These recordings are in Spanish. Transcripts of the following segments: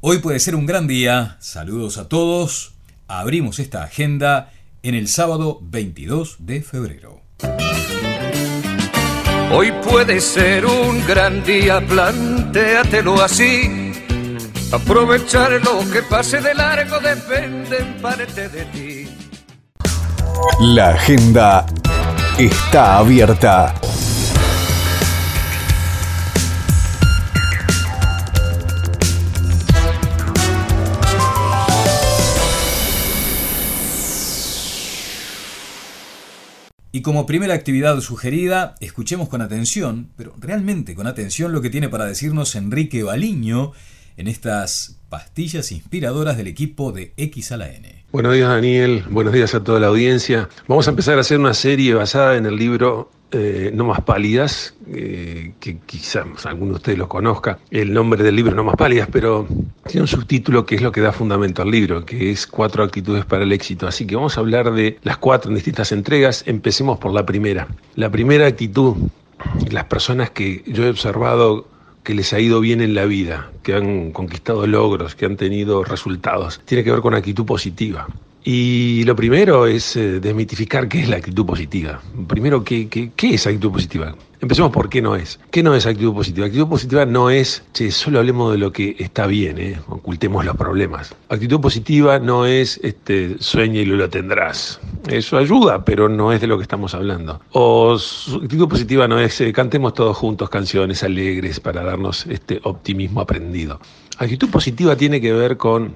Hoy puede ser un gran día. Saludos a todos. Abrimos esta agenda en el sábado 22 de febrero. Hoy puede ser un gran día, plantéatelo así. Aprovechar lo que pase de largo depende en parte de ti. La agenda está abierta. Y como primera actividad sugerida, escuchemos con atención, pero realmente con atención lo que tiene para decirnos Enrique Baliño en estas pastillas inspiradoras del equipo de X a la N. Buenos días Daniel, buenos días a toda la audiencia. Vamos a empezar a hacer una serie basada en el libro eh, No más pálidas, eh, que quizás alguno de ustedes lo conozca. El nombre del libro No más pálidas, pero tiene un subtítulo que es lo que da fundamento al libro, que es Cuatro actitudes para el éxito. Así que vamos a hablar de las cuatro en distintas entregas. Empecemos por la primera. La primera actitud, las personas que yo he observado que les ha ido bien en la vida, que han conquistado logros, que han tenido resultados, tiene que ver con actitud positiva. Y lo primero es eh, desmitificar qué es la actitud positiva. Primero, ¿qué, es actitud positiva? Empecemos por qué no es. ¿Qué no es actitud positiva? Actitud positiva no es, che, solo hablemos de lo que está bien, ¿eh? ocultemos los problemas. Actitud positiva no es, este, sueña y lo tendrás. Eso ayuda, pero no es de lo que estamos hablando. O actitud positiva no es, eh, cantemos todos juntos canciones alegres para darnos este optimismo aprendido. Actitud positiva tiene que ver con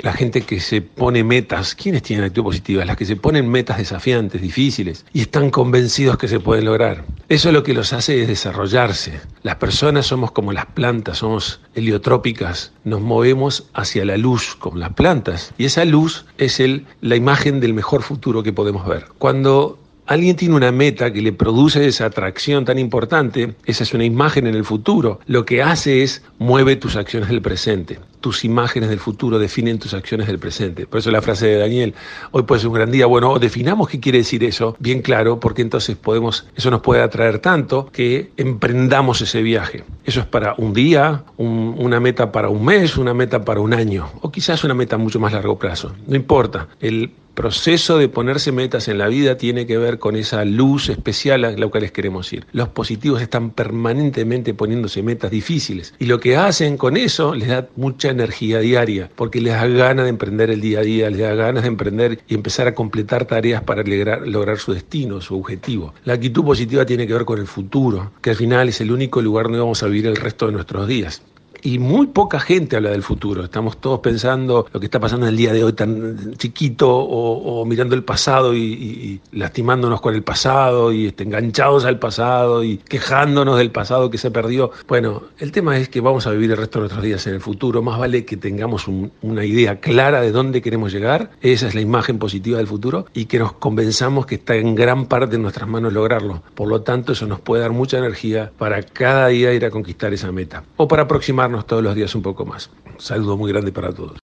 la gente que se pone metas, ¿quiénes tienen actitud positiva? Las que se ponen metas desafiantes, difíciles, y están convencidos que se pueden lograr. Eso lo que los hace es desarrollarse. Las personas somos como las plantas, somos heliotrópicas, nos movemos hacia la luz como las plantas, y esa luz es la imagen del mejor futuro que podemos ver. Cuando alguien tiene una meta que le produce esa atracción tan importante, esa es una imagen en el futuro, lo que hace es mueve tus acciones del presente. Tus imágenes del futuro definen tus acciones del presente. Por eso la frase de Daniel, hoy puede ser un gran día. Bueno, definamos qué quiere decir eso, bien claro, porque entonces podemos, eso nos puede atraer tanto que emprendamos ese viaje. Eso es para un día, una meta para un mes, una meta para un año, o quizás una meta mucho más largo plazo. No importa. El proceso de ponerse metas en la vida tiene que ver con esa luz especial a la cual les queremos ir. Los positivos están permanentemente poniéndose metas difíciles y lo que hacen con eso les da mucha energía diaria porque les da ganas de emprender el día a día, les da ganas de emprender y empezar a completar tareas para lograr, lograr su destino, su objetivo. La actitud positiva tiene que ver con el futuro, que al final es el único lugar donde vamos a vivir el resto de nuestros días y muy poca gente habla del futuro. Estamos todos pensando lo que está pasando en el día de hoy tan chiquito o, mirando el pasado y, lastimándonos con el pasado y este, enganchados al pasado y quejándonos del pasado que se perdió. Bueno, el tema es que vamos a vivir el resto de nuestros días en el futuro. Más vale que tengamos una idea clara de dónde queremos llegar. Esa es la imagen positiva del futuro y que nos convenzamos que está en gran parte de nuestras manos lograrlo. Por lo tanto, eso nos puede dar mucha energía para cada día ir a conquistar esa meta o para aproximarnos todos los días un poco más. Un saludo muy grande para todos.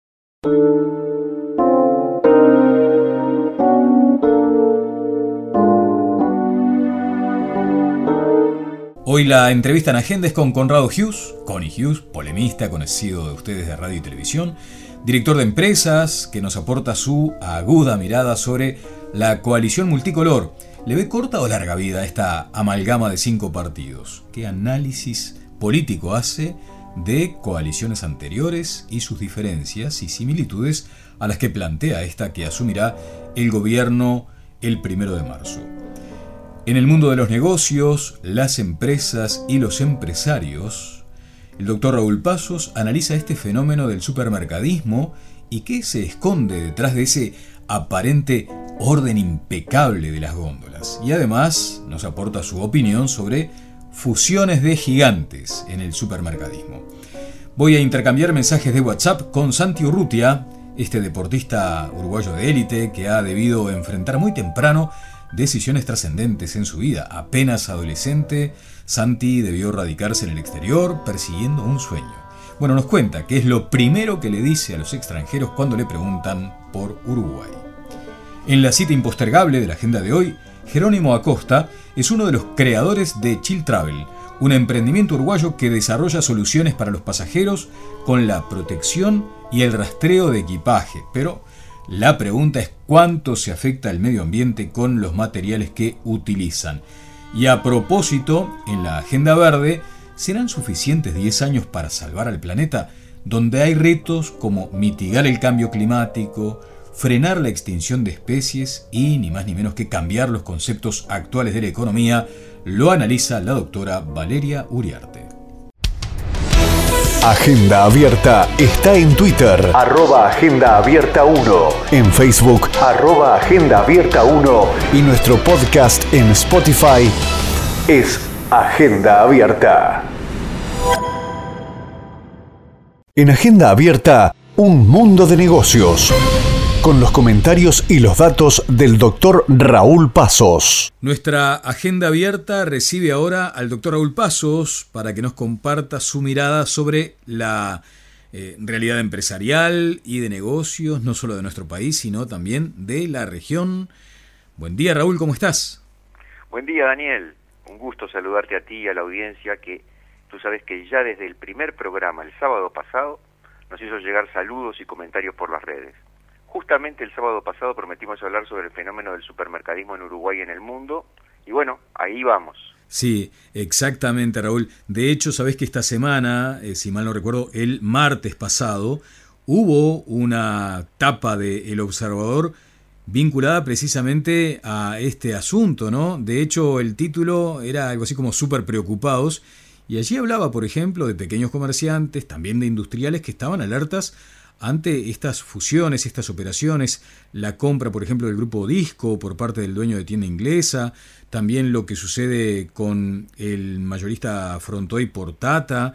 Hoy la entrevista en agenda es con Conrado Hughes, Connie Hughes, polemista conocido de ustedes de radio y televisión, director de empresas que nos aporta su aguda mirada sobre la coalición multicolor. ¿Le ve corta o larga vida esta amalgama de cinco partidos? ¿Qué análisis político hace de coaliciones anteriores y sus diferencias y similitudes a las que plantea esta que asumirá el gobierno el primero de marzo. En el mundo de los negocios, las empresas y los empresarios, el doctor Raúl Pasos analiza este fenómeno del supermercadismo y qué se esconde detrás de ese aparente orden impecable de las góndolas. Y además nos aporta su opinión sobre fusiones de gigantes en el supermercadismo. Voy a intercambiar mensajes de WhatsApp con Santi Urrutia, este deportista uruguayo de élite que ha debido enfrentar muy temprano decisiones trascendentes en su vida. Apenas adolescente, Santi debió radicarse en el exterior persiguiendo un sueño. Bueno, nos cuenta que es lo primero que le dice a los extranjeros cuando le preguntan por Uruguay. En la cita impostergable de la agenda de hoy, Jerónimo Acosta es uno de los creadores de Chill Travel, un emprendimiento uruguayo que desarrolla soluciones para los pasajeros con la protección y el rastreo de equipaje. Pero la pregunta es cuánto se afecta el medio ambiente con los materiales que utilizan. Y a propósito, en la Agenda Verde, ¿serán suficientes 10 años para salvar al planeta? Donde hay retos como mitigar el cambio climático, frenar la extinción de especies y, ni más ni menos que cambiar los conceptos actuales de la economía, lo analiza la doctora Valeria Uriarte. Agenda Abierta está en Twitter, arroba Agenda Abierta 1, en Facebook, arroba Agenda Abierta 1 y nuestro podcast en Spotify. Es Agenda Abierta. En Agenda Abierta, un mundo de negocios con los comentarios y los datos del doctor Raúl Pasos. Nuestra agenda abierta recibe ahora al doctor Raúl Pasos para que nos comparta su mirada sobre la eh, realidad empresarial y de negocios, no solo de nuestro país, sino también de la región. Buen día Raúl, ¿cómo estás? Buen día Daniel, un gusto saludarte a ti y a la audiencia que tú sabes que ya desde el primer programa el sábado pasado nos hizo llegar saludos y comentarios por las redes. Justamente el sábado pasado prometimos hablar sobre el fenómeno del supermercadismo en Uruguay y en el mundo, y bueno, ahí vamos. Sí, exactamente, Raúl. De hecho, sabés que esta semana, eh, si mal no recuerdo, el martes pasado, hubo una tapa de El Observador vinculada precisamente a este asunto, ¿no? De hecho, el título era algo así como súper preocupados, y allí hablaba, por ejemplo, de pequeños comerciantes, también de industriales que estaban alertas ante estas fusiones, estas operaciones, la compra, por ejemplo, del grupo Disco por parte del dueño de tienda inglesa, también lo que sucede con el mayorista Frontoy por Tata.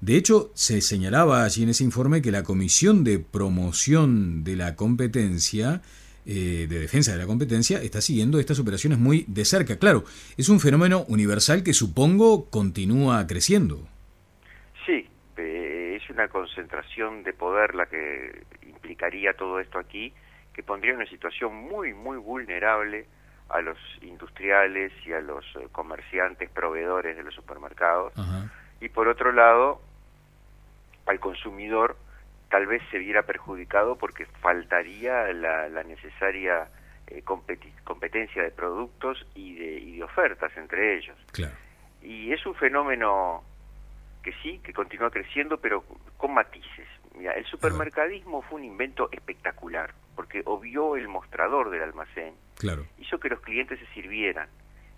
De hecho, se señalaba allí en ese informe que la Comisión de Promoción de la Competencia, eh, de Defensa de la Competencia, está siguiendo estas operaciones muy de cerca. Claro, es un fenómeno universal que supongo continúa creciendo una concentración de poder la que implicaría todo esto aquí, que pondría una situación muy, muy vulnerable a los industriales y a los eh, comerciantes, proveedores de los supermercados. Y por otro lado, al consumidor tal vez se viera perjudicado porque faltaría la, necesaria eh, competencia de productos y de, y de ofertas entre ellos. Y es un fenómeno que sí, que continúa creciendo, pero con matices. Mira, el supermercadismo fue un invento espectacular, porque obvió el mostrador del almacén, claro. hizo que los clientes se sirvieran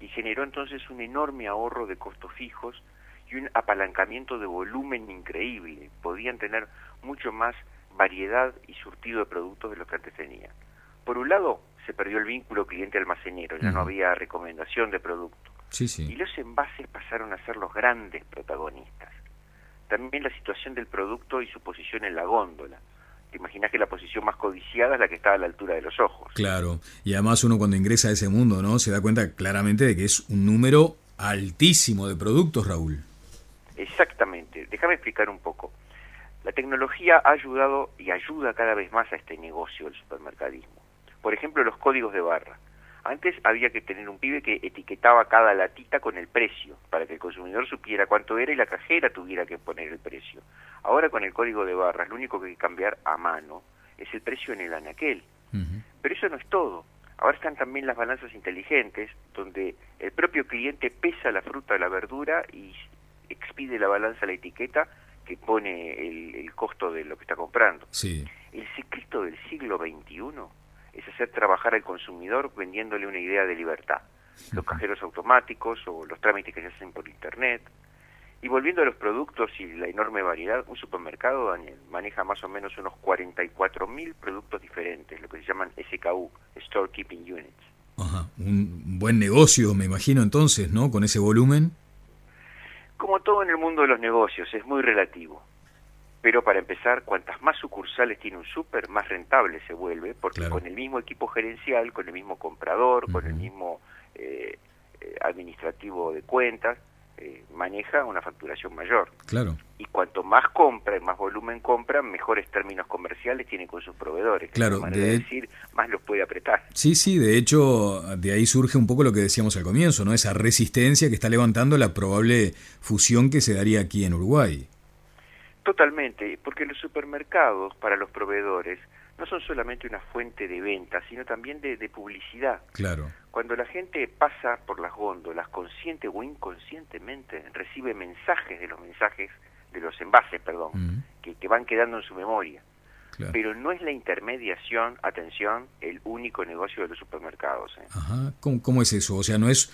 y generó entonces un enorme ahorro de costos fijos y un apalancamiento de volumen increíble. Podían tener mucho más variedad y surtido de productos de los que antes tenían. Por un lado, se perdió el vínculo cliente-almacenero, ya no había recomendación de producto. Y los envases pasaron a ser los grandes protagonistas. También la situación del producto y su posición en la góndola. Te imaginas que la posición más codiciada es la que está a la altura de los ojos. Claro, y además uno cuando ingresa a ese mundo, ¿no? Se da cuenta claramente de que es un número altísimo de productos, Raúl. Exactamente. Déjame explicar un poco. La tecnología ha ayudado y ayuda cada vez más a este negocio del supermercadismo. Por ejemplo, los códigos de barra. Antes había que tener un pibe que etiquetaba cada latita con el precio, para que el consumidor supiera cuánto era y la cajera tuviera que poner el precio. Ahora con el código de barras, lo único que hay que cambiar a mano es el precio en el anaquel. Pero eso no es todo. Ahora están también las balanzas inteligentes, donde el propio cliente pesa la fruta o la verdura y expide la balanza la etiqueta que pone el, el costo de lo que está comprando. Sí. El secreto del siglo XXI es hacer trabajar al consumidor vendiéndole una idea de libertad. Los cajeros automáticos o los trámites que se hacen por Internet. Y volviendo a los productos y la enorme variedad, un supermercado, Daniel, maneja más o menos unos 44.000 productos diferentes, lo que se llaman SKU, Store Keeping Units. Ajá, un buen negocio, me imagino entonces, ¿no? Con ese volumen. Como todo en el mundo de los negocios, es muy relativo. Pero para empezar, cuantas más sucursales tiene un súper, más rentable se vuelve, porque con el mismo equipo gerencial, con el mismo comprador, con el mismo eh, eh, administrativo de cuentas, eh, maneja una facturación mayor. Claro. Y cuanto más compra y más volumen compra, mejores términos comerciales tiene con sus proveedores. Claro, de, de decir, más los puede apretar. Sí, sí, de hecho, de ahí surge un poco lo que decíamos al comienzo, ¿no? Esa resistencia que está levantando la probable fusión que se daría aquí en Uruguay. Totalmente, porque los supermercados para los proveedores no son solamente una fuente de venta, sino también de, publicidad. Claro. Cuando la gente pasa por las góndolas, consciente o inconscientemente, recibe mensajes de los mensajes, de los envases, perdón, que, que, van quedando en su memoria. Pero no es la intermediación, atención, el único negocio de los supermercados. ¿eh? Ajá. ¿Cómo, es eso? O sea, no es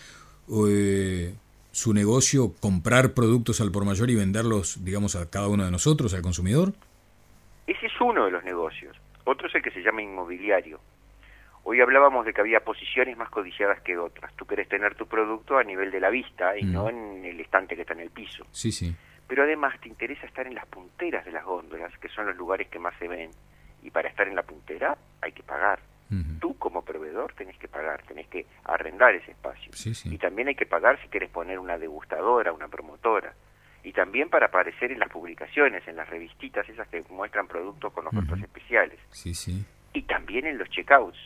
eh, su negocio comprar productos al por mayor y venderlos, digamos, a cada uno de nosotros, al consumidor. Ese es uno de los negocios. Otro es el que se llama inmobiliario. Hoy hablábamos de que había posiciones más codiciadas que otras. Tú querés tener tu producto a nivel de la vista y no en el estante que está en el piso. Sí, sí. Pero además te interesa estar en las punteras de las góndolas, que son los lugares que más se ven. Y para estar en la puntera hay que pagar. Tú como proveedor tenés que pagar, tenés que arrendar ese espacio. Sí, sí. Y también hay que pagar si querés poner una degustadora, una promotora y también para aparecer en las publicaciones, en las revistitas esas que muestran productos con ofertas especiales. Sí, sí. Y también en los checkouts,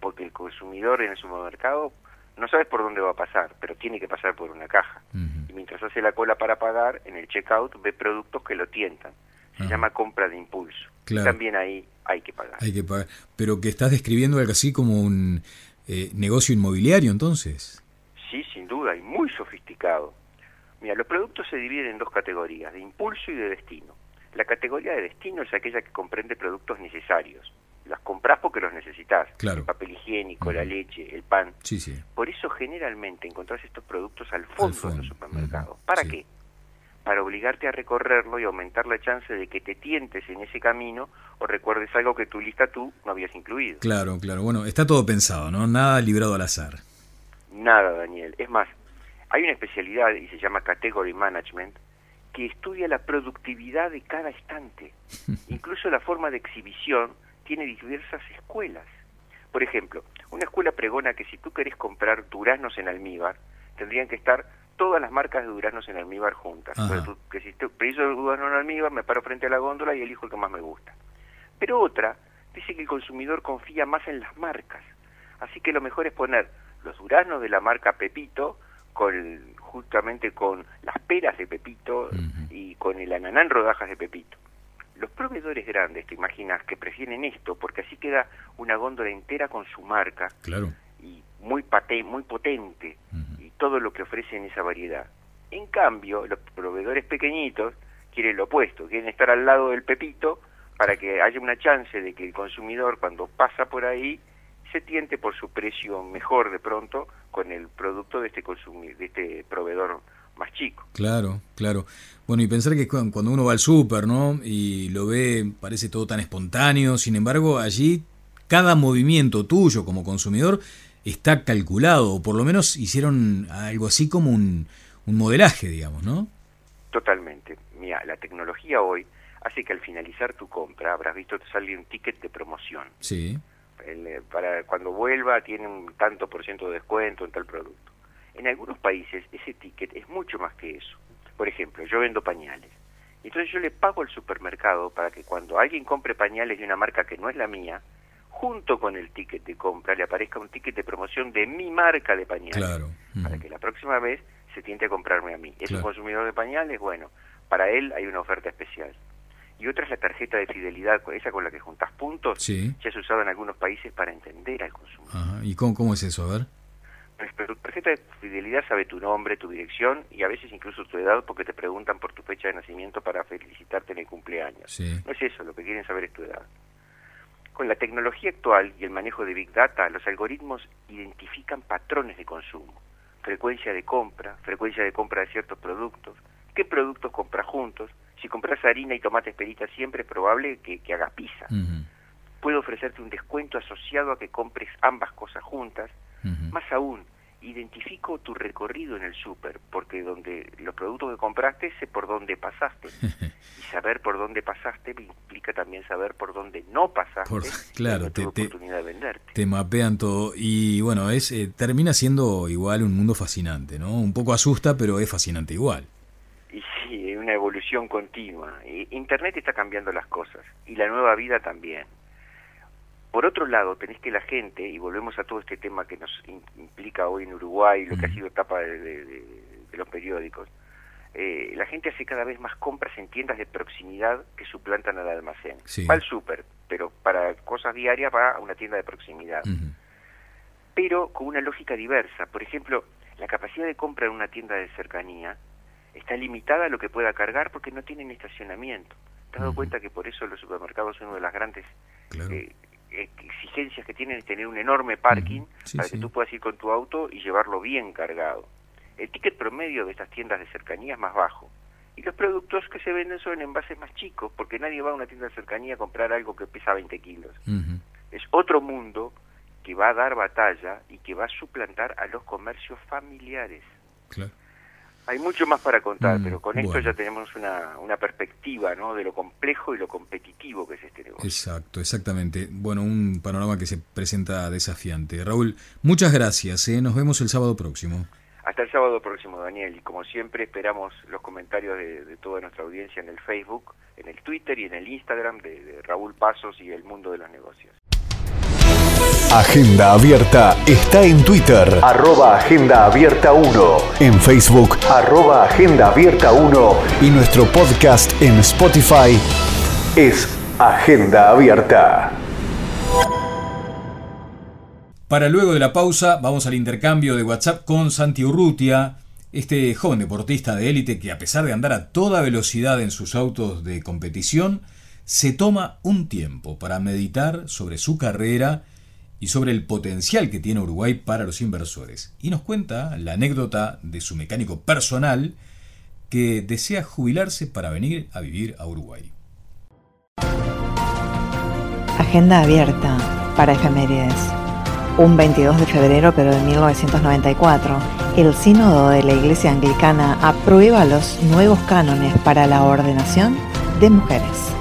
porque el consumidor en el supermercado no sabes por dónde va a pasar, pero tiene que pasar por una caja. Y mientras hace la cola para pagar, en el checkout ve productos que lo tientan. Se llama compra de impulso. también ahí hay que pagar. Hay que pagar. Pero que estás describiendo algo así como un eh, negocio inmobiliario entonces. Sí, sin duda, y muy sofisticado. Mira, los productos se dividen en dos categorías, de impulso y de destino. La categoría de destino es aquella que comprende productos necesarios. Las compras porque los necesitas. El papel higiénico, la leche, el pan. Sí, sí. Por eso generalmente encontrás estos productos al fondo, de los supermercados. ¿Para qué? Para obligarte a recorrerlo y aumentar la chance de que te tientes en ese camino o recuerdes algo que tu lista tú no habías incluido. Claro, claro. Bueno, está todo pensado, ¿no? Nada librado al azar. Nada, Daniel. Es más, hay una especialidad y se llama Category Management que estudia la productividad de cada estante. Incluso la forma de exhibición tiene diversas escuelas. Por ejemplo, una escuela pregona que si tú querés comprar duraznos en almíbar, tendrían que estar todas las marcas de duraznos en almíbar juntas. que si tú preciso durazno en almíbar, me paro frente a la góndola y elijo el que más me gusta. Pero otra dice que el consumidor confía más en las marcas. Así que lo mejor es poner los duraznos de la marca Pepito con justamente con las peras de Pepito y con el ananá en rodajas de Pepito. Los proveedores grandes, te imaginas, que prefieren esto porque así queda una góndola entera con su marca claro. y muy, pate, muy potente todo lo que ofrece en esa variedad. En cambio, los proveedores pequeñitos quieren lo opuesto, quieren estar al lado del Pepito para que haya una chance de que el consumidor cuando pasa por ahí se tiente por su precio mejor de pronto con el producto de este consumir, de este proveedor más chico. Claro, claro. Bueno, y pensar que cuando uno va al súper, ¿no? Y lo ve, parece todo tan espontáneo, sin embargo, allí cada movimiento tuyo como consumidor está calculado, o por lo menos hicieron algo así como un, un modelaje, digamos, ¿no? Totalmente. Mira, la tecnología hoy hace que al finalizar tu compra habrás visto te sale un ticket de promoción. Sí eh, para cuando vuelva tiene un tanto por ciento de descuento en tal producto. En algunos países ese ticket es mucho más que eso. Por ejemplo, yo vendo pañales. Entonces yo le pago al supermercado para que cuando alguien compre pañales de una marca que no es la mía, junto con el ticket de compra le aparezca un ticket de promoción de mi marca de pañales. Claro. Para que la próxima vez se tiente a comprarme a mí. ¿Es un consumidor de pañales? Bueno, para él hay una oferta especial y otra es la tarjeta de fidelidad, esa con la que juntas puntos, sí. ya se usado en algunos países para entender al consumidor. ¿Y cómo, cómo es eso? A ver. Tu tarjeta de fidelidad sabe tu nombre, tu dirección y a veces incluso tu edad porque te preguntan por tu fecha de nacimiento para felicitarte en el cumpleaños. No es eso, lo que quieren saber es tu edad. Con la tecnología actual y el manejo de Big Data, los algoritmos identifican patrones de consumo, frecuencia de compra, frecuencia de compra de ciertos productos, qué productos compras juntos, si compras harina y tomates perita siempre es probable que, hagas pizza. Puede ofrecerte un descuento asociado a que compres ambas cosas juntas. Más aún, identifico tu recorrido en el súper, porque donde los productos que compraste sé por dónde pasaste. y saber por dónde pasaste implica también saber por dónde no pasaste. claro, te, oportunidad de venderte. te mapean todo y bueno, es eh, termina siendo igual un mundo fascinante, ¿no? Un poco asusta, pero es fascinante igual. Y sí, es una evolución continua. Internet está cambiando las cosas y la nueva vida también. Por otro lado, tenés que la gente, y volvemos a todo este tema que nos implica hoy en Uruguay, lo que ha sido etapa de, los periódicos, eh, la gente hace cada vez más compras en tiendas de proximidad que suplantan al almacén. Va al súper, pero para cosas diarias va a una tienda de proximidad. Pero con una lógica diversa. Por ejemplo, la capacidad de compra en una tienda de cercanía está limitada a lo que pueda cargar porque no tienen estacionamiento. ¿Te has dado cuenta que por eso los supermercados son una de las grandes eh, exigencias que tienen es tener un enorme parking para que tú puedas ir con tu auto y llevarlo bien cargado. El ticket promedio de estas tiendas de cercanía es más bajo. Y los productos que se venden son en envases más chicos, porque nadie va a una tienda de cercanía a comprar algo que pesa 20 kilos. Es otro mundo que va a dar batalla y que va a suplantar a los comercios familiares. Claro. Hay mucho más para contar, mm, pero con esto ya tenemos una, una perspectiva ¿no? de lo complejo y lo competitivo que es este negocio. Exacto, exactamente. Bueno, un panorama que se presenta desafiante. Raúl, muchas gracias. ¿eh? Nos vemos el sábado próximo. Hasta el sábado próximo, Daniel. Y como siempre, esperamos los comentarios de, toda nuestra audiencia en el Facebook, en el Twitter y en el Instagram de Raúl Pasos y el mundo de los negocios. Agenda Abierta está en Twitter, arroba Agenda Abierta 1, en Facebook, arroba Agenda Abierta 1 y nuestro podcast en Spotify. Es Agenda Abierta. Para luego de la pausa, vamos al intercambio de WhatsApp con Santi Urrutia, este joven deportista de élite que a pesar de andar a toda velocidad en sus autos de competición, se toma un tiempo para meditar sobre su carrera y sobre el potencial que tiene Uruguay para los inversores. Y nos cuenta la anécdota de su mecánico personal que desea jubilarse para venir a vivir a Uruguay. Agenda abierta para efemérides. Un 22 de febrero pero de 1994, el sínodo de la Iglesia Anglicana aprueba los nuevos cánones para la ordenación de mujeres.